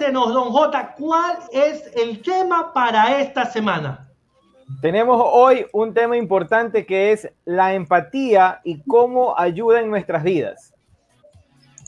Cuéntenos, don J, ¿cuál es el tema para esta semana? Tenemos hoy un tema importante que es la empatía y cómo ayuda en nuestras vidas.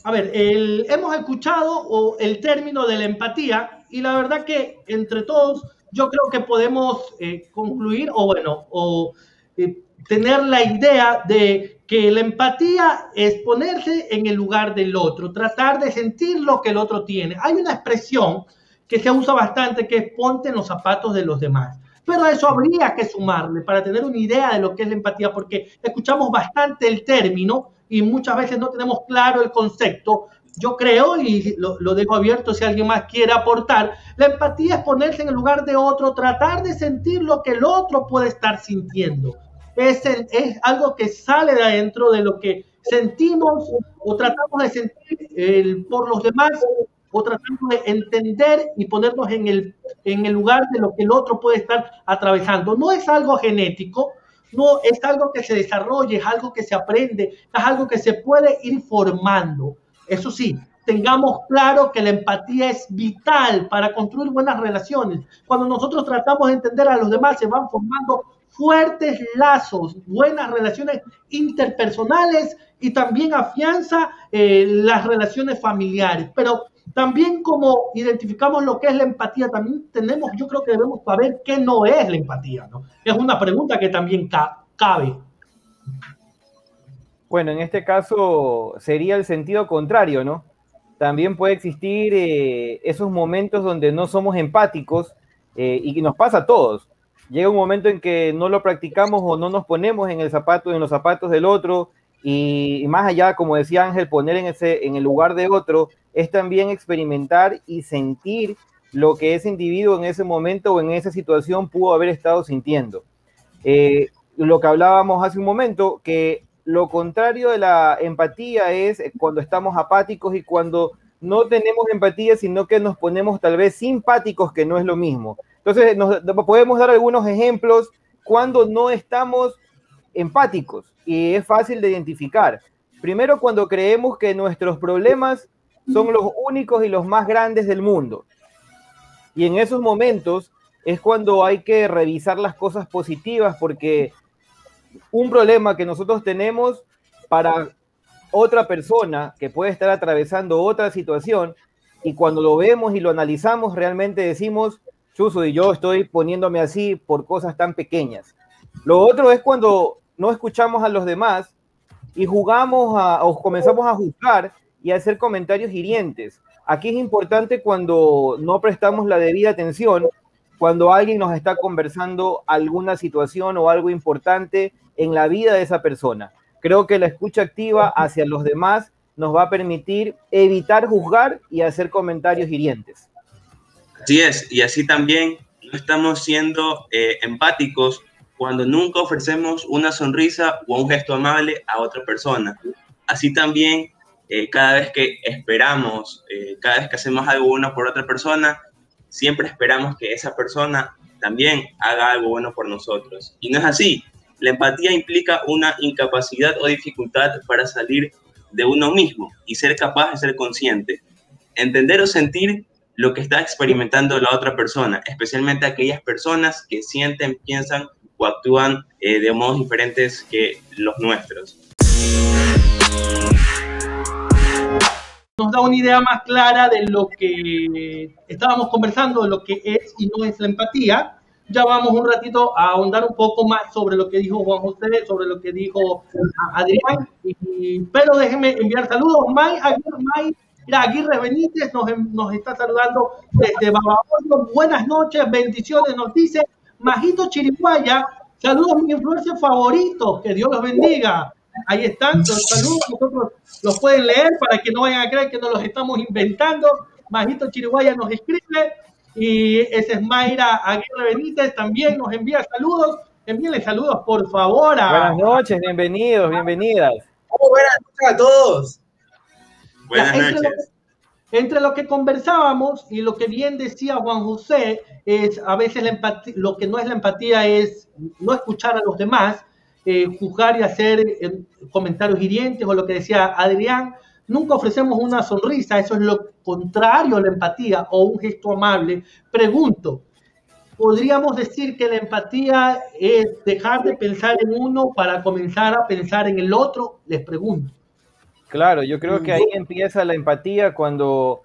A ver, hemos escuchado el término de la empatía y la verdad que entre todos yo creo que podemos eh, concluir o bueno, o eh, tener la idea de que la empatía es ponerse en el lugar del otro, tratar de sentir lo que el otro tiene. Hay una expresión que se usa bastante que es ponte en los zapatos de los demás. Pero a eso habría que sumarle para tener una idea de lo que es la empatía, porque escuchamos bastante el término y muchas veces no tenemos claro el concepto. Yo creo, y lo, lo, dejo abierto si alguien más quiere aportar, la empatía es ponerse en el lugar de otro, tratar de sentir lo que el otro puede estar sintiendo es, es algo que sale de adentro de lo que sentimos o tratamos de sentir por los demás o tratamos de entender y ponernos en el, en el lugar de lo que el otro puede estar atravesando. No es algo genético, no es algo que se desarrolle, es algo que se aprende, es algo que se puede ir formando. Eso sí, tengamos claro que la empatía es vital para construir buenas relaciones. Cuando nosotros tratamos de entender a los demás, se van formando fuertes lazos, buenas relaciones interpersonales y también afianza eh, las relaciones familiares. Pero también como identificamos lo que es la empatía, también tenemos, yo creo que debemos saber qué no es la empatía, ¿no? Es una pregunta que también cabe. Bueno, en este caso sería el sentido contrario, ¿no? También puede existir eh, esos momentos donde no somos empáticos eh, y nos pasa a todos llega un momento en que no lo practicamos o no nos ponemos en el zapato, en los zapatos del otro, y, más allá, como decía Ángel, poner en, ese, en el lugar de otro, es también experimentar y sentir lo que ese individuo en ese momento o en esa situación pudo haber estado sintiendo. Eh, lo que hablábamos hace un momento, que lo contrario de la empatía es cuando estamos apáticos y cuando no tenemos empatía, sino que nos ponemos tal vez simpáticos, que no es lo mismo. Entonces, nos, podemos dar algunos ejemplos cuando no estamos empáticos y es fácil de identificar. Primero, cuando creemos que nuestros problemas son los únicos y los más grandes del mundo. Y en esos momentos es cuando hay que revisar las cosas positivas porque un problema que nosotros tenemos para otra persona que puede estar atravesando otra situación y cuando lo vemos y lo analizamos realmente decimos, Chuso, y yo estoy poniéndome así por cosas tan pequeñas. Lo otro es cuando no escuchamos a los demás y jugamos a, o comenzamos a juzgar y a hacer comentarios hirientes. Aquí es importante cuando no prestamos la debida atención, cuando alguien nos está conversando alguna situación o algo importante en la vida de esa persona. Creo que la escucha activa hacia los demás nos va a permitir evitar juzgar y hacer comentarios hirientes. Así es, y así también no estamos siendo eh, empáticos cuando nunca ofrecemos una sonrisa o un gesto amable a otra persona. Así también, eh, cada vez que esperamos, eh, cada vez que hacemos algo bueno por otra persona, siempre esperamos que esa persona también haga algo bueno por nosotros. Y no es así. La empatía implica una incapacidad o dificultad para salir de uno mismo y ser capaz de ser consciente. Entender o sentir lo que está experimentando la otra persona, especialmente aquellas personas que sienten, piensan o actúan eh, de modos diferentes que los nuestros. Nos da una idea más clara de lo que estábamos conversando, de lo que es y no es la empatía. Ya vamos un ratito a ahondar un poco más sobre lo que dijo Juan José, sobre lo que dijo Adrián. pero déjenme enviar saludos. May, May Mira, Aguirre Benítez nos, nos está saludando desde Babahoyo. Buenas noches, bendiciones, nos dice Majito Chiriguaya. Saludos, mi influencer favorito. Que Dios los bendiga. Ahí están, los saludos. Nosotros los pueden leer para que no vayan a creer que nos los estamos inventando. Majito Chiriguaya nos escribe. Y ese es Mayra Aguirre Benítez. También nos envía saludos. Envíenle saludos, por favor. Buenas noches, bienvenidos, bienvenidas. buenas noches a todos. Buenas noches. Entre lo, que conversábamos y lo que bien decía Juan José, es a veces la empatía, lo que no es la empatía es no escuchar a los demás, eh, juzgar y hacer eh, comentarios hirientes o lo que decía Adrián, nunca ofrecemos una sonrisa, eso es lo contrario a la empatía o un gesto amable. Pregunto, ¿podríamos decir que la empatía es dejar de pensar en uno para comenzar a pensar en el otro? Les pregunto. Claro, yo creo que ahí empieza la empatía cuando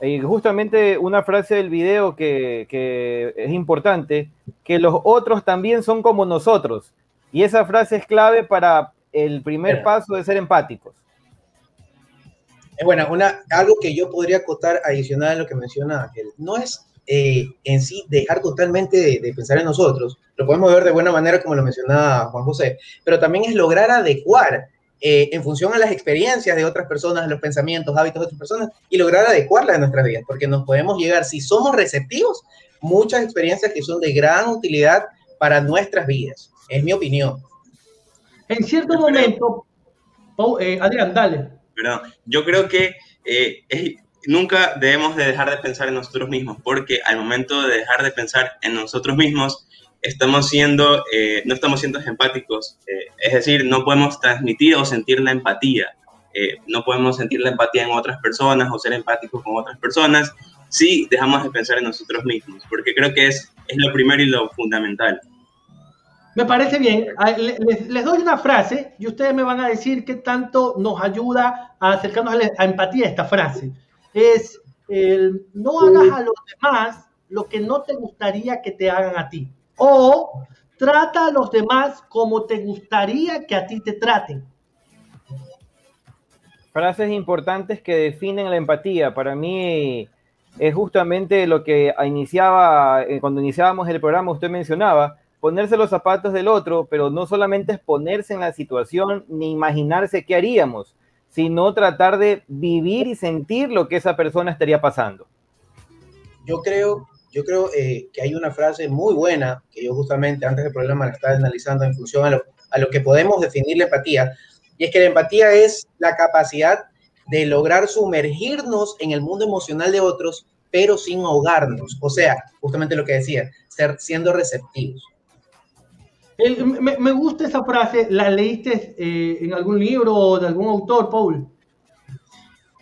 eh, justamente una frase del video que, que, es importante, que los otros también son como nosotros. Y esa frase es clave para el primer paso de ser empáticos. Una, algo que yo podría acotar adicional a lo que menciona Ángel, no es eh, en sí dejar totalmente de, pensar en nosotros, lo podemos ver de buena manera como lo mencionaba Juan José, pero también es lograr adecuar eh, en función a las experiencias de otras personas, los pensamientos, hábitos de otras personas y lograr adecuarlas a nuestras vidas, porque nos podemos llegar, si somos receptivos, muchas experiencias que son de gran utilidad para nuestras vidas. Es mi opinión. En cierto momento, oh, eh, Adrián, dale. Pero yo creo que eh, nunca debemos de dejar de pensar en nosotros mismos, porque al momento de dejar de pensar en nosotros mismos, estamos siendo, eh, no estamos siendo empáticos, eh, es decir, no podemos transmitir o sentir la empatía, eh, no podemos sentir la empatía en otras personas o ser empáticos con otras personas si dejamos de pensar en nosotros mismos, porque creo que es, es lo primero y lo fundamental. Me parece bien. Ah, les, doy una frase y ustedes me van a decir qué tanto nos ayuda a acercarnos a, empatía esta frase. Es, el, no hagas a los demás lo que no te gustaría que te hagan a ti. O trata a los demás como te gustaría que a ti te traten. Frases importantes que definen la empatía. Para mí es justamente lo que iniciaba, eh, cuando iniciábamos el programa, usted mencionaba, ponerse los zapatos del otro, pero no solamente es ponerse en la situación ni imaginarse qué haríamos, sino tratar de vivir y sentir lo que esa persona estaría pasando. Yo creo yo creo eh, que hay una frase muy buena que yo justamente antes del programa la estaba analizando en función a lo, a lo que podemos definir la empatía, y es que la empatía es la capacidad de lograr sumergirnos en el mundo emocional de otros, pero sin ahogarnos. O sea, justamente lo que decía, ser, siendo receptivos. me, me, gusta esa frase, ¿la leíste eh, en algún libro o de algún autor, Paul?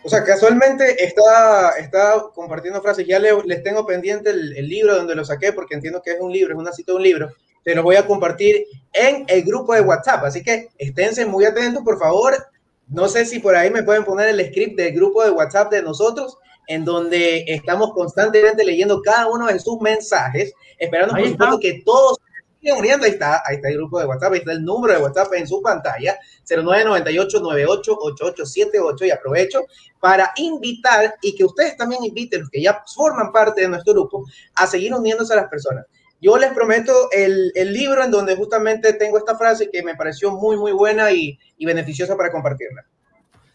O sea, casualmente está, está compartiendo frases. Ya les tengo pendiente el, libro donde lo saqué porque entiendo que es un libro, es una cita de un libro. Te lo voy a compartir en el grupo de WhatsApp. Así que esténse muy atentos, por favor. No sé si por ahí me pueden poner el script del grupo de WhatsApp de nosotros, en donde estamos constantemente leyendo cada uno de sus mensajes, esperando por supuesto que todos uniendo, ahí está, ahí está el grupo de WhatsApp, ahí está el número de WhatsApp en su pantalla, 0998-988878 y aprovecho para invitar y que ustedes también inviten, los que ya forman parte de nuestro grupo, a seguir uniéndose a las personas. Yo les prometo el, el libro en donde justamente tengo esta frase que me pareció muy, muy buena y, y beneficiosa para compartirla.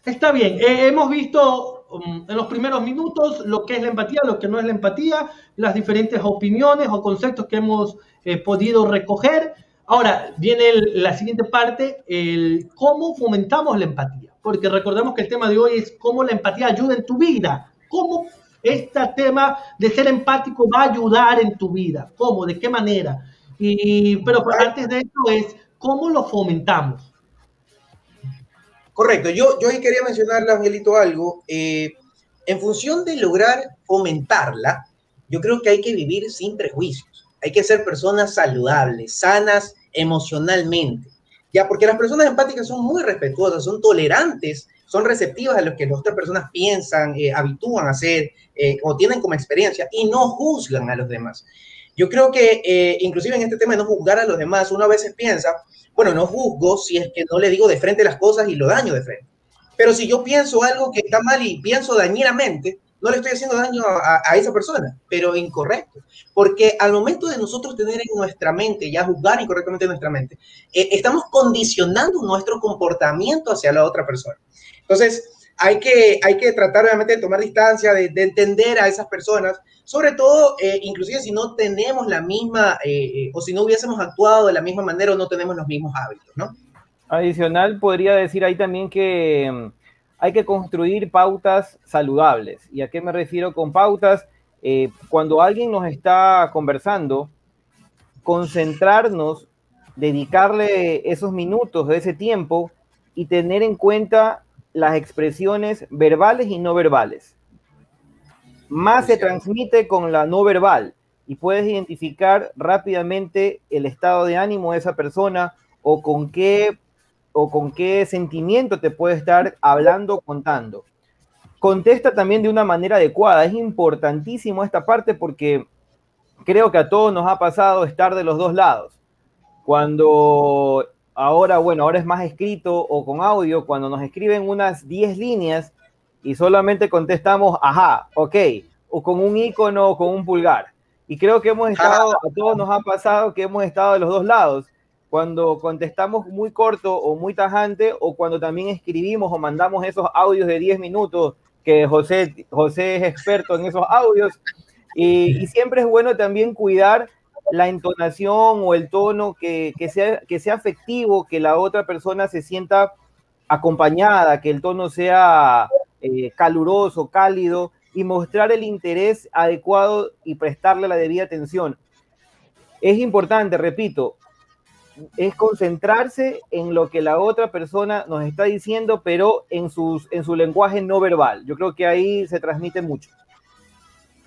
Está bien, hemos visto um, en los primeros minutos lo que es la empatía, lo que no es la empatía, las diferentes opiniones o conceptos que hemos eh, podido recoger. Ahora viene la siguiente parte, el cómo fomentamos la empatía, porque recordemos que el tema de hoy es cómo la empatía ayuda en tu vida, cómo este tema de ser empático va a ayudar en tu vida, cómo, de qué manera. Y, pero antes de eso es cómo lo fomentamos. Correcto, yo, yo ahí quería mencionarle, Angelito, algo. Eh, en función de lograr fomentarla, yo creo que hay que vivir sin prejuicios. Hay que ser personas saludables, sanas emocionalmente. Ya, porque las personas empáticas son muy respetuosas, son tolerantes, son receptivas a lo que las otras personas piensan, eh, habitúan a hacer eh, o tienen como experiencia y no juzgan a los demás. Yo creo que eh, inclusive en este tema de no juzgar a los demás, uno a veces piensa, bueno, no juzgo si es que no le digo de frente las cosas y lo daño de frente. Pero si yo pienso algo que está mal y pienso dañinamente, no le estoy haciendo daño a, esa persona, pero incorrecto. Porque al momento de nosotros tener en nuestra mente, ya juzgar incorrectamente en nuestra mente, eh, estamos condicionando nuestro comportamiento hacia la otra persona. Entonces, hay que, hay que tratar obviamente de tomar distancia, de, entender a esas personas, sobre todo, eh, inclusive si no tenemos la misma, eh, eh, o si no hubiésemos actuado de la misma manera o no tenemos los mismos hábitos, ¿no? Adicional, podría decir ahí también que mm, hay que construir pautas saludables. ¿Y a qué me refiero con pautas? cuando alguien nos está conversando, concentrarnos, dedicarle esos minutos ese tiempo y tener en cuenta las expresiones verbales y no verbales. Más se transmite con la no verbal y puedes identificar rápidamente el estado de ánimo de esa persona o con qué o con qué sentimiento te puede estar hablando, contando. Contesta también de una manera adecuada. Es importantísimo esta parte porque creo que a todos nos ha pasado estar de los dos lados. Cuando ahora, bueno, ahora es más escrito o con audio, cuando nos escriben unas 10 líneas y solamente contestamos, ajá, ok, o con un icono o con un pulgar. Y creo que hemos estado, a todos nos ha pasado que hemos estado de los dos lados, cuando contestamos muy corto o muy tajante, o cuando también escribimos o mandamos esos audios de 10 minutos, que José, José es experto en esos audios, y, y siempre es bueno también cuidar la entonación o el tono que, sea, que sea afectivo, que la otra persona se sienta acompañada, que el tono sea eh, caluroso, cálido y mostrar el interés adecuado y prestarle la debida atención. Es importante, repito, es concentrarse en lo que la otra persona nos está diciendo, pero en, sus, en su lenguaje no verbal. Yo creo que ahí se transmite mucho.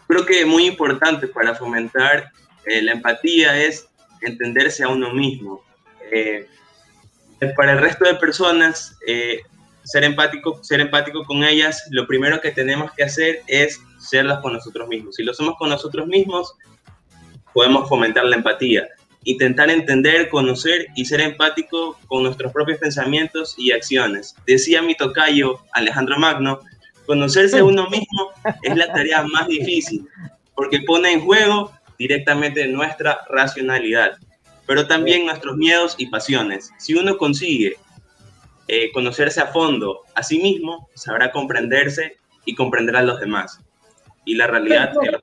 Creo que es muy importante para fomentar eh, la empatía es entenderse a uno mismo. Eh, para el resto de personas, eh, ser, empático, ser empático con ellas, lo primero que tenemos que hacer es serlas con nosotros mismos. Si lo somos con nosotros mismos, podemos fomentar la empatía. Intentar entender, conocer y ser empático con nuestros propios pensamientos y acciones. Decía mi tocayo Alejandro Magno, conocerse a uno mismo es la tarea más difícil, porque pone en juego directamente nuestra racionalidad, pero también nuestros miedos y pasiones. Si uno consigue eh, conocerse a fondo a sí mismo, sabrá comprenderse y comprender a los demás y la realidad de los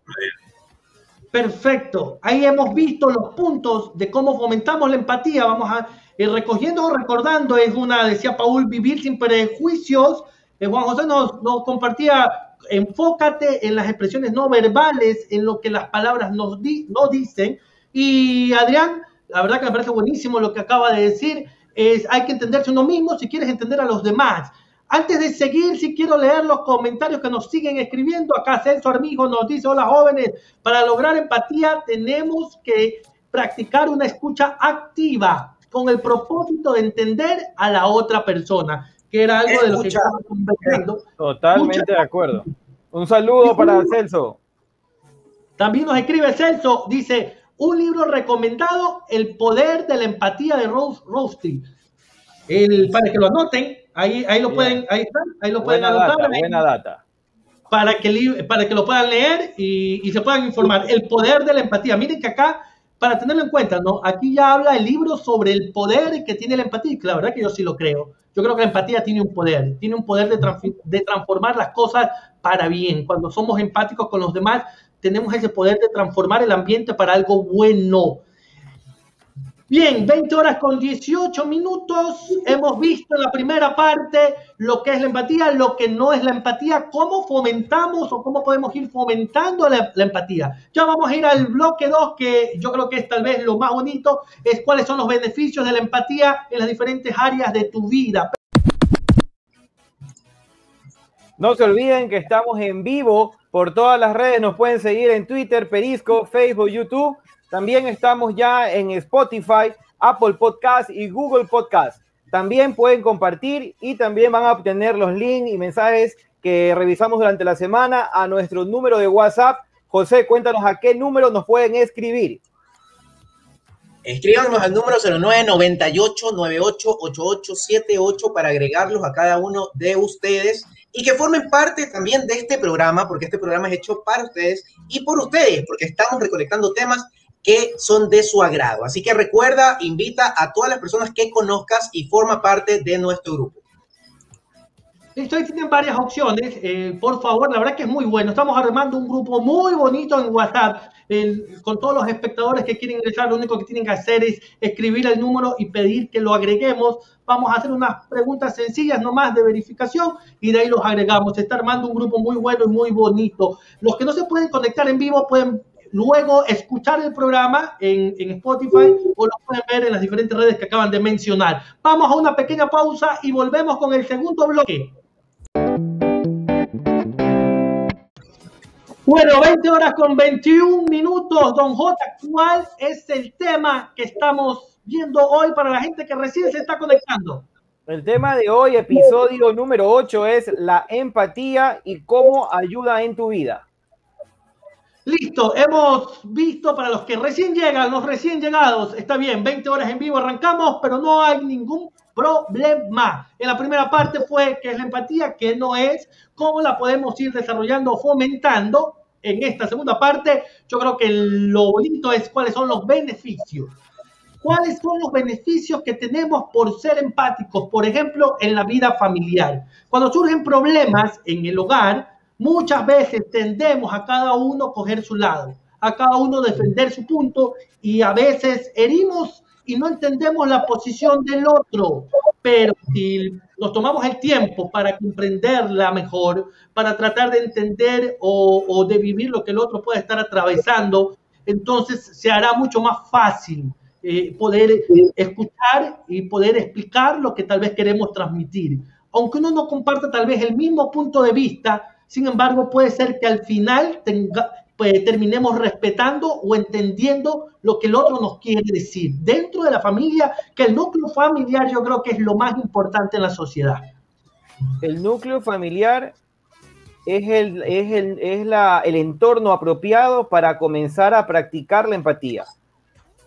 Perfecto. Ahí hemos visto los puntos de cómo fomentamos la empatía. Vamos a ir recogiendo o recordando. Es una, decía Paul, vivir sin prejuicios. Eh, Juan José nos, nos compartía enfócate en las expresiones no verbales, en lo que las palabras nos no dicen. Y Adrián, la verdad que me parece buenísimo lo que acaba de decir, es hay que entenderse uno mismo si quieres entender a los demás. Antes de seguir, si quiero leer los comentarios que nos siguen escribiendo, acá Celso Armijo nos dice, hola jóvenes, para lograr empatía tenemos que practicar una escucha activa con el propósito de entender a la otra persona que era algo de lo que estábamos conversando. Totalmente de acuerdo. Un saludo para Celso. También nos escribe Celso, dice, un libro recomendado, El poder de la empatía de Rose Roasty. El, para que lo anoten, ahí, ahí lo pueden, ahí está, ahí lo pueden anotar. Data, buena data. Para que, para que lo puedan leer y, y se puedan informar. El poder de la empatía. Miren que acá para tenerlo en cuenta, ¿no? Aquí ya habla el libro sobre el poder que tiene la empatía, la verdad que yo sí lo creo. Yo creo que la empatía tiene un poder, tiene un poder de, de transformar las cosas para bien. Cuando somos empáticos con los demás, tenemos ese poder de transformar el ambiente para algo bueno. Bien, 20 horas con 18 minutos. Hemos visto en la primera parte lo que es la empatía, lo que no es la empatía, cómo fomentamos o cómo podemos ir fomentando la, empatía. Ya vamos a ir al bloque 2, que yo creo que es tal vez lo más bonito, es cuáles son los beneficios de la empatía en las diferentes áreas de tu vida. No se olviden que estamos en vivo por todas las redes, nos pueden seguir en Twitter, Perisco, Facebook, YouTube también estamos ya en Spotify, Apple Podcast y Google Podcast. También pueden compartir y también van a obtener los links y mensajes que revisamos durante la semana a nuestro número de WhatsApp. José, cuéntanos a qué número nos pueden escribir. Escríbanos al número 0998-988878 para agregarlos a cada uno de ustedes y que formen parte también de este programa, porque este programa es hecho para ustedes y por ustedes, porque estamos recolectando temas que son de su agrado. Así que recuerda, invita a todas las personas que conozcas y forma parte de nuestro grupo. Listo, ahí tienen varias opciones. Eh, por favor, la verdad que es muy bueno. Estamos armando un grupo muy bonito en WhatsApp con todos los espectadores que quieren ingresar. Lo único que tienen que hacer es escribir el número y pedir que lo agreguemos. Vamos a hacer unas preguntas sencillas nomás de verificación y de ahí los agregamos. Se está armando un grupo muy bueno y muy bonito. Los que no se pueden conectar en vivo pueden luego escuchar el programa en, en Spotify o lo pueden ver en las diferentes redes que acaban de mencionar. Vamos a una pequeña pausa y volvemos con el segundo bloque. Bueno, 20 horas con 21 minutos, don J. ¿Cuál es el tema que estamos viendo hoy para la gente que recién se está conectando? El tema de hoy, episodio número 8, es la empatía y cómo ayuda en tu vida. Listo, hemos visto para los que recién llegan, los recién llegados, está bien, 20 horas en vivo arrancamos, pero no hay ningún problema. En la primera parte fue qué es la empatía, qué no es, cómo la podemos ir desarrollando fomentando. En esta segunda parte, yo creo que lo bonito es cuáles son los beneficios. ¿Cuáles son los beneficios que tenemos por ser empáticos? Por ejemplo, en la vida familiar. Cuando surgen problemas en el hogar, Muchas veces tendemos a cada uno coger su lado, a cada uno defender su punto y a veces herimos y no entendemos la posición del otro. Pero si nos tomamos el tiempo para comprenderla mejor, para tratar de entender o, de vivir lo que el otro puede estar atravesando, entonces se hará mucho más fácil eh, poder escuchar y poder explicar lo que tal vez queremos transmitir. Aunque uno no comparta tal vez el mismo punto de vista, sin embargo, puede ser que al final pues, terminemos respetando o entendiendo lo que el otro nos quiere decir. Dentro de la familia, que el núcleo familiar yo creo que es lo más importante en la sociedad. El núcleo familiar es el, es el, es la, el entorno apropiado para comenzar a practicar la empatía.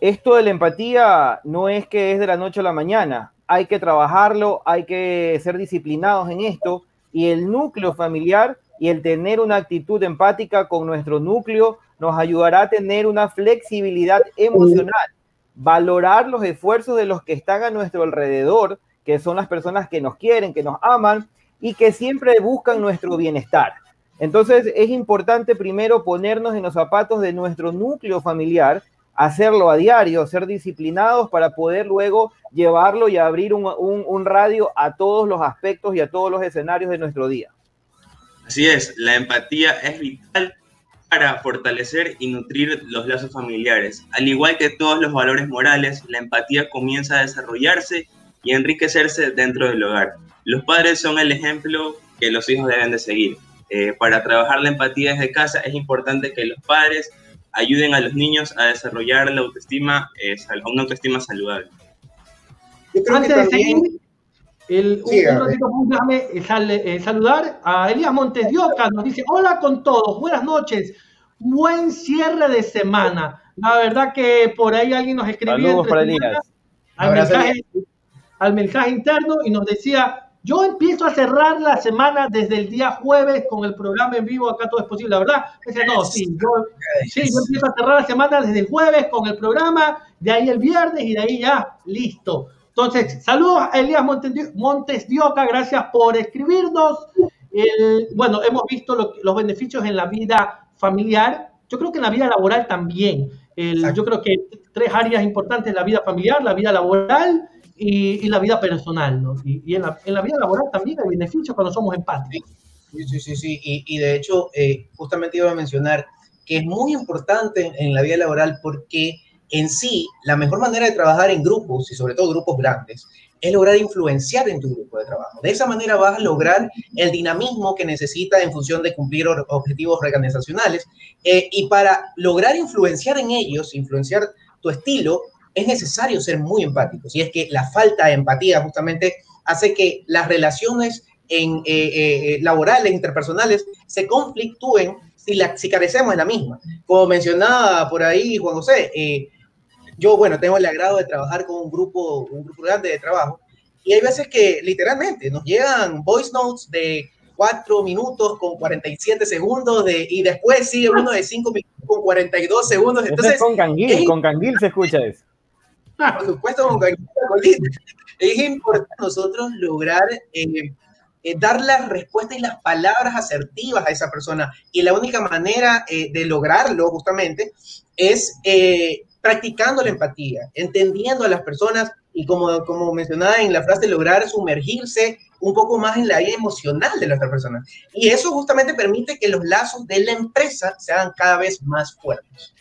Esto de la empatía no es que es de la noche a la mañana, hay que trabajarlo, hay que ser disciplinados en esto y el núcleo familiar y el tener una actitud empática con nuestro núcleo nos ayudará a tener una flexibilidad emocional, valorar los esfuerzos de los que están a nuestro alrededor, que son las personas que nos quieren, que nos aman y que siempre buscan nuestro bienestar. Entonces es importante primero ponernos en los zapatos de nuestro núcleo familiar, hacerlo a diario, ser disciplinados para poder luego llevarlo y abrir un, un radio a todos los aspectos y a todos los escenarios de nuestro día. Así es, la empatía es vital para fortalecer y nutrir los lazos familiares. Al igual que todos los valores morales, la empatía comienza a desarrollarse y enriquecerse dentro del hogar. Los padres son el ejemplo que los hijos deben de seguir. Eh, para trabajar la empatía desde casa es importante que los padres ayuden a los niños a desarrollar la autoestima, eh, una autoestima saludable. El, un, ratito, déjame eh, saludar a Elías Montes nos dice, hola con todos, buenas noches, buen cierre de semana. La verdad que por ahí alguien nos escribió al, mensaje, al mensaje interno y nos decía, yo empiezo a cerrar la semana desde el día jueves con el programa en vivo, acá todo es posible, la verdad. Dice, no, sí yo, sí, yo empiezo a cerrar la semana desde el jueves con el programa, de ahí el viernes y de ahí ya, listo. Entonces, saludos a Elías Montes, Dioca, gracias por escribirnos. bueno, hemos visto los beneficios en la vida familiar, yo creo que en la vida laboral también. yo creo que tres áreas importantes, la vida familiar, la vida laboral y, la vida personal. ¿no? Y, en, la, vida laboral también hay beneficios cuando somos empáticos. Sí, sí, sí, sí. Y, de hecho, eh, justamente iba a mencionar que es muy importante en la vida laboral porque en sí, la mejor manera de trabajar en grupos y sobre todo grupos grandes es lograr influenciar en tu grupo de trabajo. De esa manera vas a lograr el dinamismo que necesitas en función de cumplir objetivos organizacionales. Eh, y para lograr influenciar en ellos, influenciar tu estilo, es necesario ser muy empático. Y es que la falta de empatía justamente hace que las relaciones en, eh, eh, laborales, interpersonales, se conflictúen si, carecemos de la misma. Como mencionaba por ahí Juan José, yo, bueno, tengo el agrado de trabajar con un grupo, un grupo grande de trabajo, y hay veces que literalmente nos llegan voice notes de 4 minutos con 47 segundos de, y después sigue uno de 5 minutos con 42 segundos. Entonces, con Canguil, con Canguil se escucha eso. Por supuesto, con Canguil. Es importante nosotros lograr eh, eh, dar la respuesta y las palabras asertivas a esa persona. Y la única manera eh, de lograrlo justamente es practicando la empatía, entendiendo a las personas y como, como mencionaba en la frase, lograr sumergirse un poco más en la vida emocional de la otra persona. Y eso justamente permite que los lazos de la empresa sean cada vez más fuertes.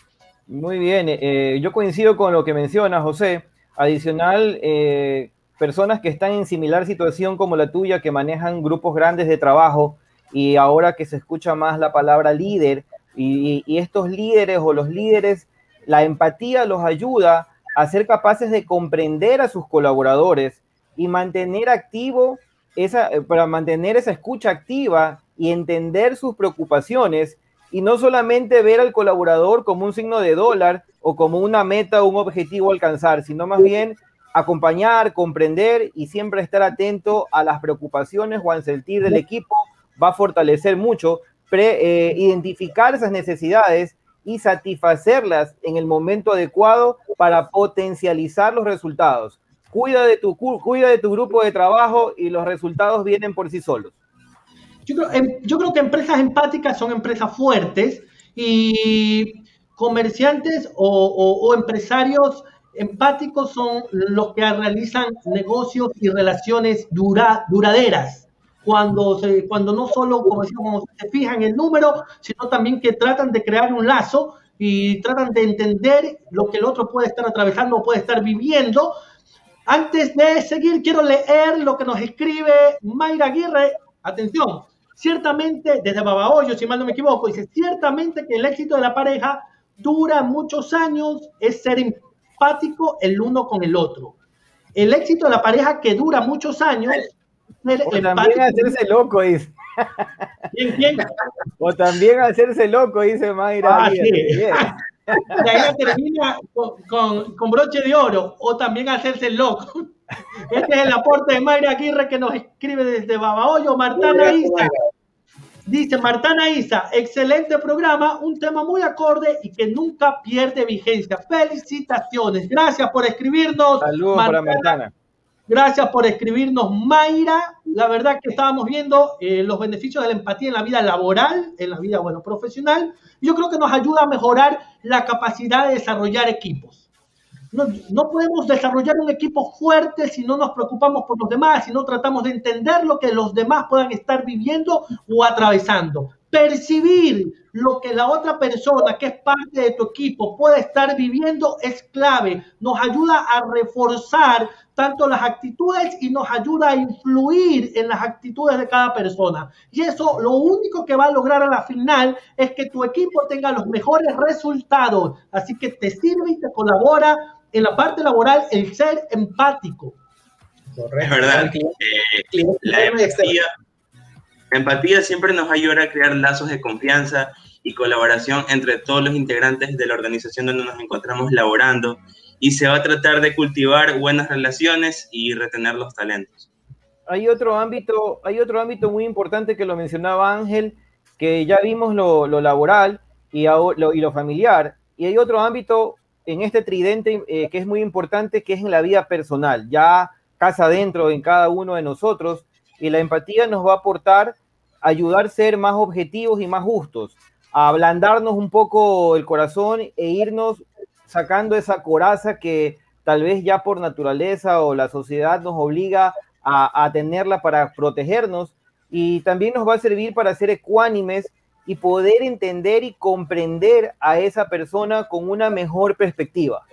Muy bien, eh, yo coincido con lo que menciona José. Adicional, eh, personas que están en similar situación como la tuya, que manejan grupos grandes de trabajo y ahora que se escucha más la palabra líder, y estos líderes o los líderes, la empatía los ayuda a ser capaces de comprender a sus colaboradores y mantener activo esa, eh, para mantener esa escucha activa y entender sus preocupaciones y no solamente ver al colaborador como un signo de dólar o como una meta o un objetivo a alcanzar, sino más bien acompañar, comprender y siempre estar atento a las preocupaciones o al sentir del equipo. Va a fortalecer mucho, pre, eh, identificar esas necesidades y satisfacerlas en el momento adecuado para potencializar los resultados. Cuida de tu, cuida de tu grupo de trabajo y los resultados vienen por sí solos. Yo creo, em, que empresas empáticas son empresas fuertes y comerciantes o, empresarios empáticos son los que realizan negocios y relaciones dura, duraderas. Cuando, se, cuando no solo, como decimos, se fijan en el número, sino también que tratan de crear un lazo y tratan de entender lo que el otro puede estar atravesando o puede estar viviendo. Antes de seguir, quiero leer lo que nos escribe Mayra Aguirre. Atención, Ciertamente, desde Babahoyo, si mal no me equivoco, dice, ciertamente que el éxito de la pareja dura muchos años, es ser empático el uno con el otro. El éxito de la pareja que dura muchos años o también hacerse loco, dice. ¿Quién, quién? O también hacerse loco, dice Mayra. Ah, sí. De ahí termina con, con, con broche de oro, o también hacerse loco. Este es el aporte de Mayra Aguirre que nos escribe desde Babahoyo. Martana Isa. Dice Martana Isa, excelente programa, un tema muy acorde y que nunca pierde vigencia. Felicitaciones. Gracias por escribirnos. Saludos para Martana. Gracias por escribirnos, Mayra. La verdad que estábamos viendo eh, los beneficios de la empatía en la vida laboral, en la vida bueno, profesional. Yo creo que nos ayuda a mejorar la capacidad de desarrollar equipos. No, no, podemos desarrollar un equipo fuerte si no nos preocupamos por los demás, si no tratamos de entender lo que los demás puedan estar viviendo o atravesando. Percibir lo que la otra persona que es parte de tu equipo puede estar viviendo es clave. Nos ayuda a reforzar tanto las actitudes y nos ayuda a influir en las actitudes de cada persona. Y eso lo único que va a lograr a la final es que tu equipo tenga los mejores resultados. Así que te sirve y te colabora en la parte laboral el ser empático. Es verdad. Eh, la empatía, empatía siempre nos ayuda a crear lazos de confianza y colaboración entre todos los integrantes de la organización donde nos encontramos laborando y se va a tratar de cultivar buenas relaciones y retener los talentos. Hay otro ámbito, hay otro ámbito muy importante que lo mencionaba Ángel, que ya vimos lo, laboral y, lo, y lo familiar, y hay otro ámbito en este tridente eh, que es muy importante, que es en la vida personal, ya casa adentro en cada uno de nosotros, y la empatía nos va a aportar ayudar a ser más objetivos y más justos, a ablandarnos un poco el corazón e irnos sacando esa coraza que tal vez ya por naturaleza o la sociedad nos obliga a, tenerla para protegernos, y también nos va a servir para ser ecuánimes y poder entender y comprender a esa persona con una mejor perspectiva.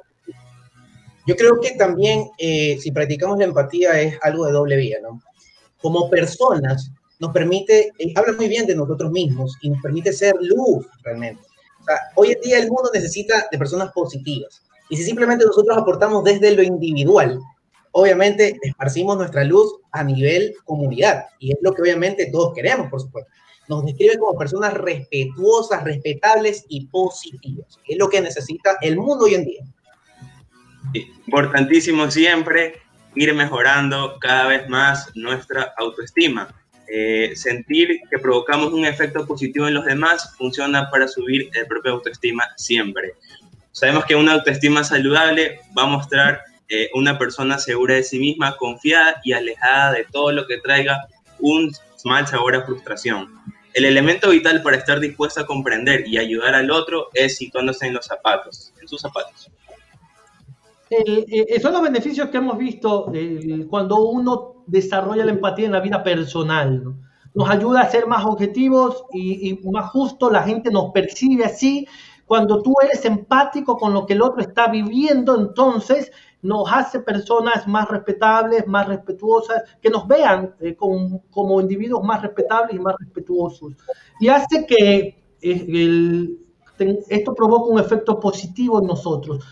Yo creo que también eh, si practicamos la empatía es algo de doble vía, ¿no? Como personas nos permite, eh, habla muy bien de nosotros mismos y nos permite ser luz realmente. O sea, hoy en día el mundo necesita de personas positivas. Y si simplemente nosotros aportamos desde lo individual, obviamente esparcimos nuestra luz a nivel comunidad. Y es lo que obviamente todos queremos, por supuesto nos describe como personas respetuosas, respetables y positivas. Es lo que necesita el mundo hoy en día. Importantísimo siempre ir mejorando cada vez más nuestra autoestima. Eh, sentir que provocamos un efecto positivo en los demás funciona para subir el propio autoestima siempre. Sabemos que una autoestima saludable va a mostrar eh, una persona segura de sí misma, confiada y alejada de todo lo que traiga un mal sabor a frustración. El elemento vital para estar dispuesto a comprender y ayudar al otro es situándose en los zapatos, en sus zapatos. Eh, son los beneficios que hemos visto eh, cuando uno desarrolla la empatía en la vida personal. Nos ayuda a ser más objetivos y, y más justos, la gente nos percibe así. Cuando tú eres empático con lo que el otro está viviendo, entonces nos hace personas más respetables, más respetuosas, que nos vean eh, como, como, individuos más respetables y más respetuosos. Y hace que esto provoca un efecto positivo en nosotros.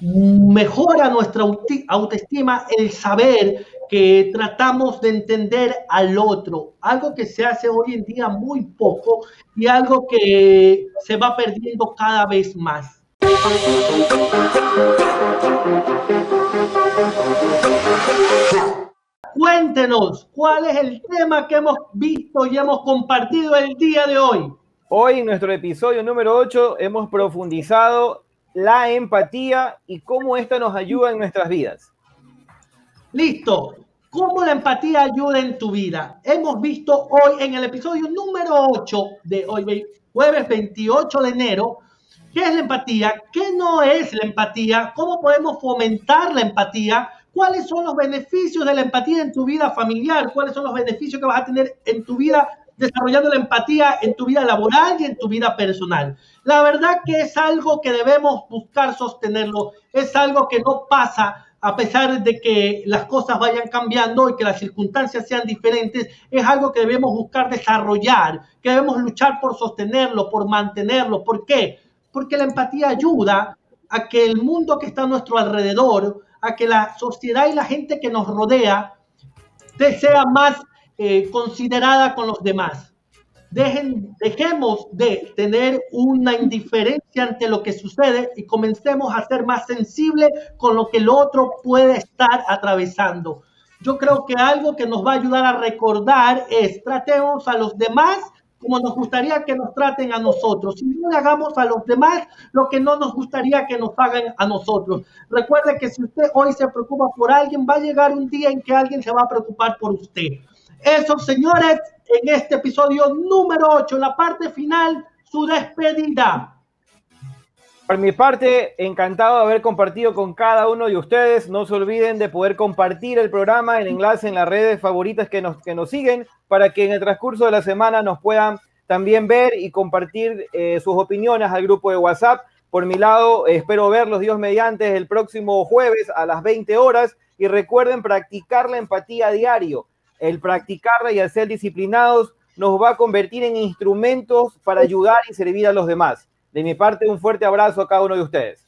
Mejora nuestra autoestima el saber que tratamos de entender al otro, algo que se hace hoy en día muy poco y algo que se va perdiendo cada vez más. Cuéntenos, ¿cuál es el tema que hemos visto y hemos compartido el día de hoy? Hoy en nuestro episodio número 8 hemos profundizado la empatía y cómo esta nos ayuda en nuestras vidas. Listo. ¿Cómo la empatía ayuda en tu vida? Hemos visto hoy en el episodio número 8 de hoy, jueves 28 de enero, qué es la empatía, qué no es la empatía, cómo podemos fomentar la empatía, cuáles son los beneficios de la empatía en tu vida familiar, cuáles son los beneficios que vas a tener en tu vida desarrollando la empatía en tu vida laboral y en tu vida personal. La verdad que es algo que debemos buscar sostenerlo, es algo que no pasa a pesar de que las cosas vayan cambiando y que las circunstancias sean diferentes, es algo que debemos buscar desarrollar, que debemos luchar por sostenerlo, por mantenerlo. ¿Por qué? Porque la empatía ayuda a que el mundo que está a nuestro alrededor, a que la sociedad y la gente que nos rodea sea más eh, considerada con los demás. Dejemos de tener una indiferencia ante lo que sucede y comencemos a ser más sensibles con lo que el otro puede estar atravesando. Yo creo que algo que nos va a ayudar a recordar es tratemos a los demás como nos gustaría que nos traten a nosotros. Si no le hagamos a los demás lo que no nos gustaría que nos hagan a nosotros. Recuerde que si usted hoy se preocupa por alguien, va a llegar un día en que alguien se va a preocupar por usted. Eso, señores, en este episodio número 8, la parte final, su despedida. Por mi parte, encantado de haber compartido con cada uno de ustedes. No se olviden de poder compartir el programa, el enlace en las redes favoritas que nos, que nos siguen, para que en el transcurso de la semana nos puedan también ver y compartir eh, sus opiniones al grupo de WhatsApp. Por mi lado, espero verlos Dios mediante el próximo jueves a las 20 horas y recuerden practicar la empatía diario el practicarla y el ser disciplinados nos va a convertir en instrumentos para ayudar y servir a los demás. De mi parte, un fuerte abrazo a cada uno de ustedes.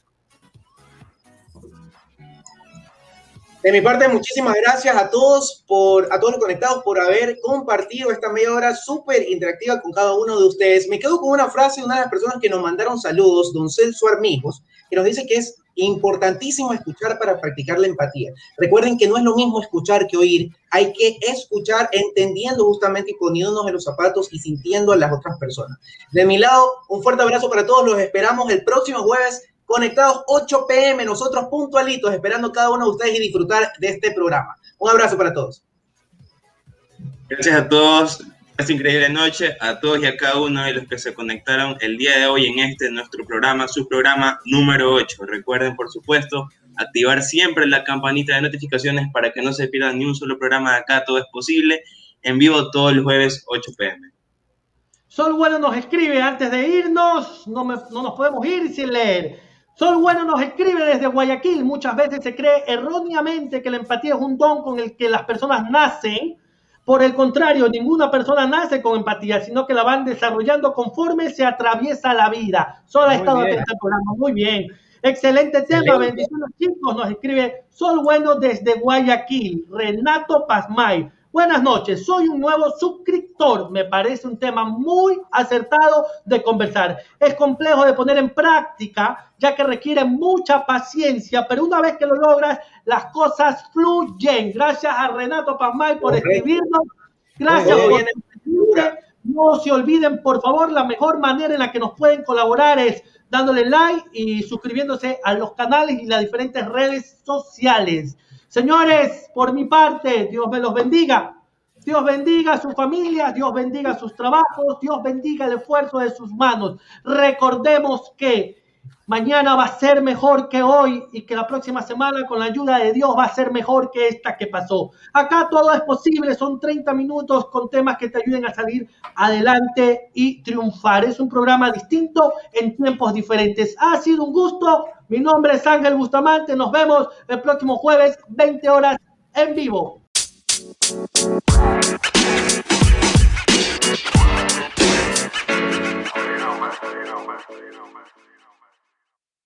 De mi parte, muchísimas gracias a todos por a todos los conectados por haber compartido esta media hora súper interactiva con cada uno de ustedes. Me quedo con una frase de una de las personas que nos mandaron saludos, don Celso Armijos, que nos dice que es importantísimo escuchar para practicar la empatía. Recuerden que no es lo mismo escuchar que oír. Hay que escuchar entendiendo justamente y poniéndonos en los zapatos y sintiendo a las otras personas. De mi lado, un fuerte abrazo para todos. Los esperamos el próximo jueves conectados 8 pm, nosotros puntualitos, esperando cada uno de ustedes y disfrutar de este programa. Un abrazo para todos. Gracias a todos esta increíble noche a todos y a cada uno de los que se conectaron el día de hoy en este nuestro programa, su programa número 8. Recuerden, por supuesto, activar siempre la campanita de notificaciones para que no se pierdan ni un solo programa de acá, todo es posible, en vivo todos los jueves 8 pm. Sol Bueno nos escribe antes de irnos, no, no nos podemos ir sin leer. Sol Bueno nos escribe desde Guayaquil, muchas veces se cree erróneamente que la empatía es un don con el que las personas nacen por el contrario, ninguna persona nace con empatía, sino que la van desarrollando conforme se atraviesa la vida. Solo ha estado atento al programa. Muy bien. Excelente tema. Bendiciones, chicos. Nos escribe Sol Bueno desde Guayaquil. Renato Pazmay. Buenas noches, soy un nuevo suscriptor. Me parece un tema muy acertado de conversar. Es complejo de poner en práctica, ya que requiere mucha paciencia, pero una vez que lo logras, las cosas fluyen. Gracias a Renato Pazmay por escribirnos. Gracias por No se olviden, por favor, la mejor manera en la que nos pueden colaborar es dándole like y suscribiéndose a los canales y las diferentes redes sociales. Señores, por mi parte, Dios me los bendiga. Dios bendiga a su familia, Dios bendiga sus trabajos, Dios bendiga el esfuerzo de sus manos. Recordemos que mañana va a ser mejor que hoy y que la próxima semana con la ayuda de Dios va a ser mejor que esta que pasó. Acá todo es posible, son 30 minutos con temas que te ayuden a salir adelante y triunfar. Es un programa distinto en tiempos diferentes. Ha sido un gusto. Mi nombre es Ángel Bustamante. Nos vemos el próximo jueves, 20 horas en vivo.